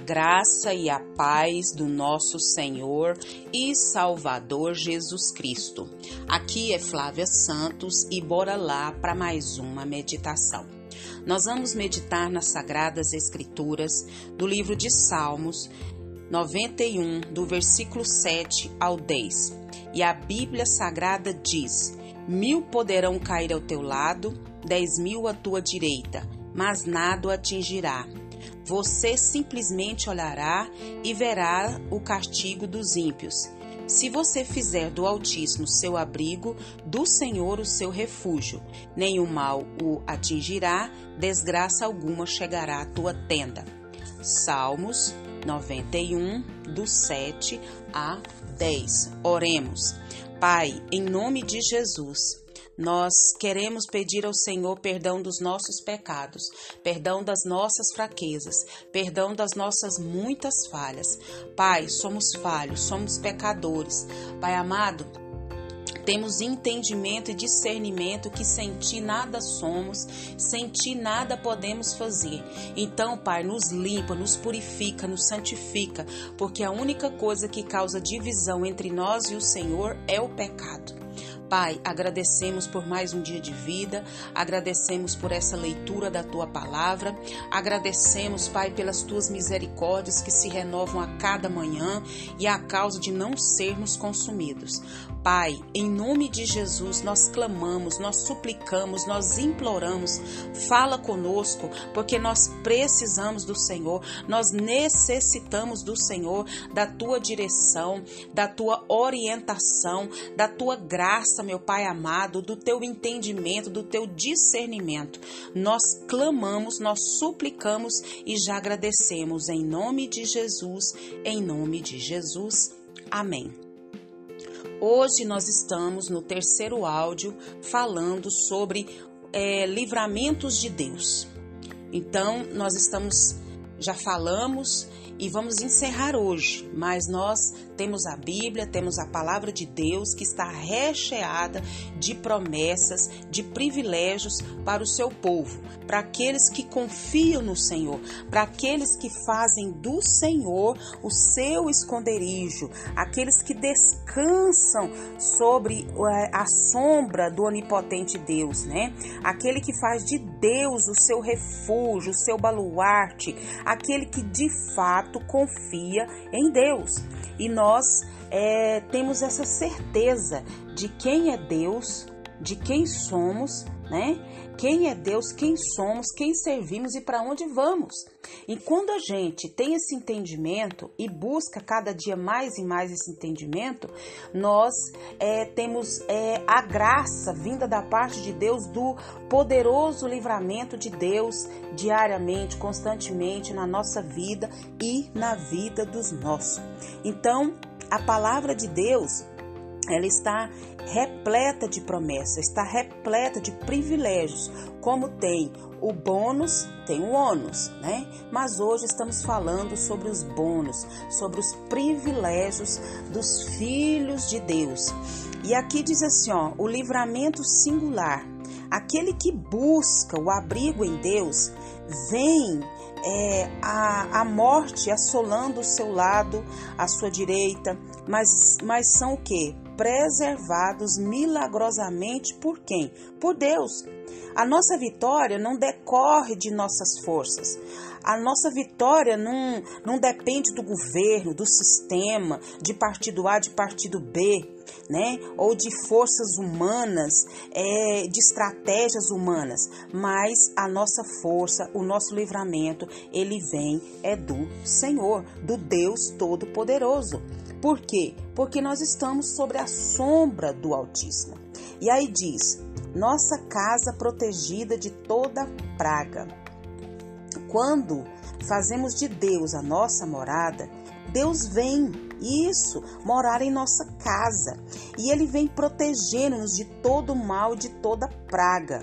graça e a paz do nosso Senhor e Salvador Jesus Cristo. Aqui é Flávia Santos e bora lá para mais uma meditação. Nós vamos meditar nas Sagradas Escrituras do livro de Salmos 91, do versículo 7 ao 10. E a Bíblia Sagrada diz: Mil poderão cair ao teu lado, dez mil à tua direita, mas nada o atingirá você simplesmente olhará e verá o castigo dos ímpios. Se você fizer do Altíssimo seu abrigo, do Senhor o seu refúgio, nenhum mal o atingirá, desgraça alguma chegará à tua tenda. Salmos 91, do 7 a 10. Oremos. Pai, em nome de Jesus, nós queremos pedir ao Senhor perdão dos nossos pecados, perdão das nossas fraquezas, perdão das nossas muitas falhas. Pai, somos falhos, somos pecadores. Pai amado, temos entendimento e discernimento que sem ti nada somos, sem ti nada podemos fazer. Então, Pai, nos limpa, nos purifica, nos santifica, porque a única coisa que causa divisão entre nós e o Senhor é o pecado. Pai, agradecemos por mais um dia de vida, agradecemos por essa leitura da tua palavra, agradecemos, Pai, pelas tuas misericórdias que se renovam a cada manhã e a causa de não sermos consumidos. Pai, em nome de Jesus, nós clamamos, nós suplicamos, nós imploramos, fala conosco, porque nós precisamos do Senhor, nós necessitamos do Senhor, da tua direção, da tua orientação, da tua graça, meu Pai amado, do teu entendimento, do teu discernimento. Nós clamamos, nós suplicamos e já agradecemos em nome de Jesus, em nome de Jesus. Amém. Hoje nós estamos no terceiro áudio falando sobre é, livramentos de Deus. Então, nós estamos, já falamos e vamos encerrar hoje, mas nós temos a Bíblia, temos a palavra de Deus que está recheada de promessas, de privilégios para o seu povo, para aqueles que confiam no Senhor, para aqueles que fazem do Senhor o seu esconderijo, aqueles que descansam sobre eh, a sombra do onipotente Deus, né? Aquele que faz de Deus o seu refúgio, o seu baluarte, aquele que de fato confia em Deus. E nós é, temos essa certeza de quem é Deus, de quem somos, né? Quem é Deus, quem somos, quem servimos e para onde vamos. E quando a gente tem esse entendimento e busca cada dia mais e mais esse entendimento, nós é, temos é, a graça vinda da parte de Deus do poderoso livramento de Deus diariamente, constantemente na nossa vida e na vida dos nossos. Então, a palavra de Deus ela está repleta de promessas, está repleta de privilégios, como tem o bônus, tem o ônus, né? Mas hoje estamos falando sobre os bônus, sobre os privilégios dos filhos de Deus. E aqui diz assim, ó, o livramento singular. Aquele que busca o abrigo em Deus, vem é, a, a morte assolando o seu lado, a sua direita, mas, mas são o que? Preservados milagrosamente por quem? Por Deus. A nossa vitória não decorre de nossas forças. A nossa vitória não, não depende do governo, do sistema, de partido A, de partido B, né? Ou de forças humanas, é, de estratégias humanas. Mas a nossa força, o nosso livramento, ele vem é do Senhor, do Deus Todo-Poderoso. Por quê? Porque nós estamos sobre a sombra do Altíssimo. E aí diz: nossa casa protegida de toda praga. Quando fazemos de Deus a nossa morada, Deus vem, isso, morar em nossa casa. E Ele vem protegendo-nos de todo mal, de toda praga.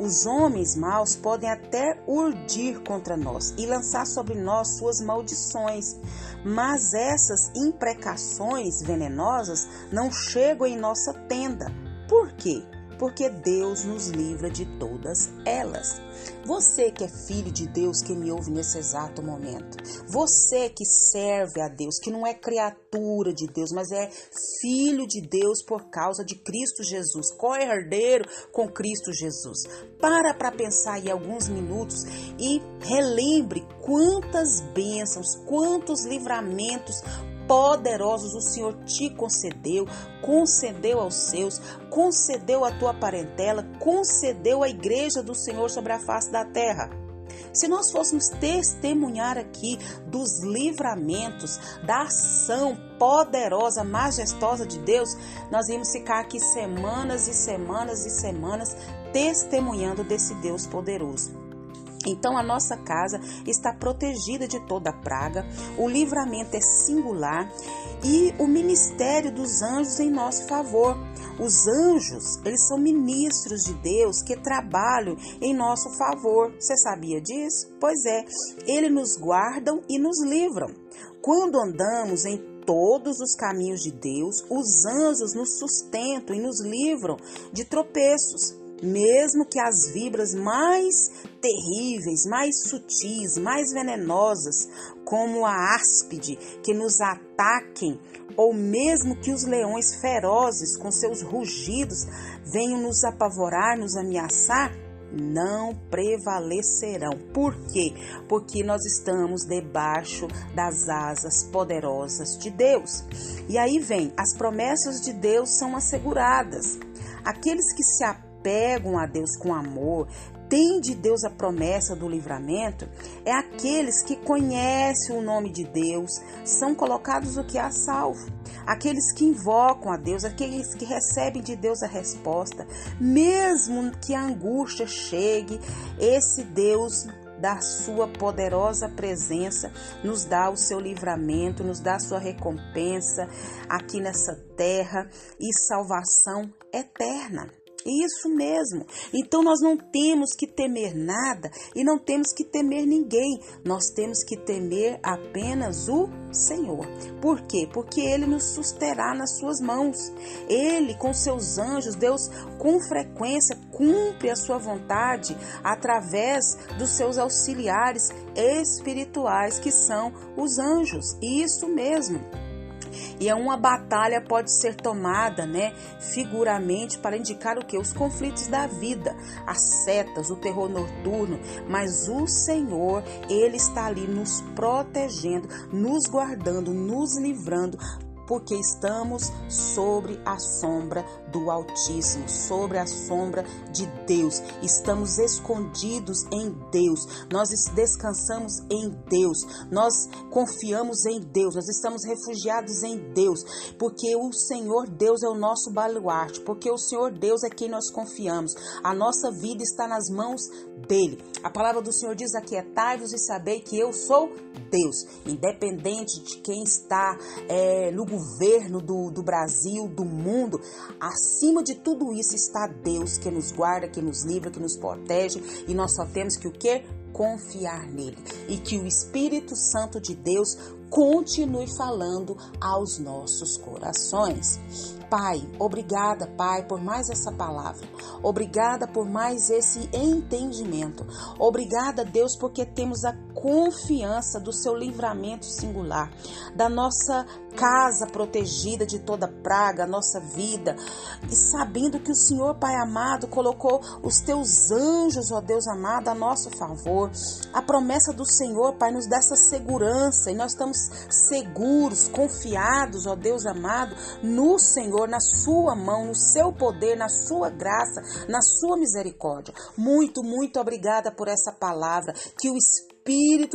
Os homens maus podem até urdir contra nós e lançar sobre nós suas maldições, mas essas imprecações venenosas não chegam em nossa tenda. Por quê? Porque Deus nos livra de todas elas. Você que é filho de Deus, que me ouve nesse exato momento, você que serve a Deus, que não é criatura de Deus, mas é filho de Deus por causa de Cristo Jesus, co-herdeiro com Cristo Jesus. Para para pensar aí alguns minutos e relembre quantas bênçãos, quantos livramentos poderosos o Senhor te concedeu, concedeu aos seus, concedeu à tua parentela, concedeu à igreja do Senhor sobre a face da terra. Se nós fôssemos testemunhar aqui dos livramentos, da ação poderosa, majestosa de Deus, nós íamos ficar aqui semanas e semanas e semanas testemunhando desse Deus poderoso. Então a nossa casa está protegida de toda praga, o livramento é singular e o ministério dos anjos em nosso favor. Os anjos, eles são ministros de Deus que trabalham em nosso favor. Você sabia disso? Pois é, eles nos guardam e nos livram. Quando andamos em todos os caminhos de Deus, os anjos nos sustentam e nos livram de tropeços mesmo que as vibras mais terríveis, mais sutis, mais venenosas, como a áspide, que nos ataquem, ou mesmo que os leões ferozes, com seus rugidos, venham nos apavorar, nos ameaçar, não prevalecerão. Por quê? Porque nós estamos debaixo das asas poderosas de Deus. E aí vem, as promessas de Deus são asseguradas. Aqueles que se apegam a Deus com amor, têm de Deus a promessa do livramento, é aqueles que conhecem o nome de Deus, são colocados o que a salvo. Aqueles que invocam a Deus, aqueles que recebem de Deus a resposta, mesmo que a angústia chegue, esse Deus da sua poderosa presença, nos dá o seu livramento, nos dá a sua recompensa aqui nessa terra e salvação eterna. Isso mesmo. Então nós não temos que temer nada e não temos que temer ninguém. Nós temos que temer apenas o Senhor. Por quê? Porque ele nos susterá nas suas mãos. Ele, com seus anjos, Deus com frequência cumpre a sua vontade através dos seus auxiliares espirituais, que são os anjos. Isso mesmo. E é uma batalha pode ser tomada, né, figuramente para indicar o que os conflitos da vida, as setas, o terror noturno, mas o Senhor, ele está ali nos protegendo, nos guardando, nos livrando porque estamos sobre a sombra do Altíssimo, sobre a sombra de Deus. Estamos escondidos em Deus. Nós descansamos em Deus. Nós confiamos em Deus. Nós estamos refugiados em Deus, porque o Senhor Deus é o nosso baluarte, porque o Senhor Deus é quem nós confiamos. A nossa vida está nas mãos dele. A palavra do Senhor diz: Aquietai-vos e sabei que eu sou Deus, independente de quem está é, no governo do, do Brasil, do mundo, acima de tudo isso está Deus que nos guarda, que nos livra, que nos protege e nós só temos que o que? Confiar nele e que o Espírito Santo de Deus continue falando aos nossos corações. Pai, obrigada, Pai, por mais essa palavra. Obrigada por mais esse entendimento. Obrigada, Deus, porque temos a confiança do seu livramento singular, da nossa casa protegida de toda praga, nossa vida, e sabendo que o Senhor, Pai amado, colocou os teus anjos, ó Deus amado, a nosso favor. A promessa do Senhor, Pai, nos dá essa segurança e nós estamos seguros, confiados, ó Deus amado, no Senhor, na Sua mão, no Seu poder, na Sua graça, na Sua misericórdia. Muito, muito obrigada por essa palavra. Que o Espírito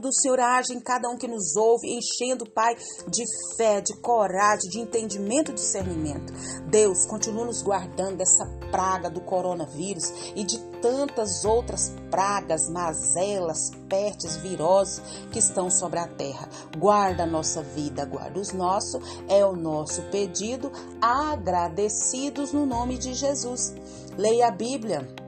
do Senhor age em cada um que nos ouve, enchendo, Pai, de fé, de coragem, de entendimento e discernimento. Deus, continua nos guardando dessa praga do coronavírus e de tantas outras pragas, mazelas, pestes, viroses que estão sobre a terra. Guarda a nossa vida, guarda os nossos, é o nosso pedido, agradecidos no nome de Jesus. Leia a Bíblia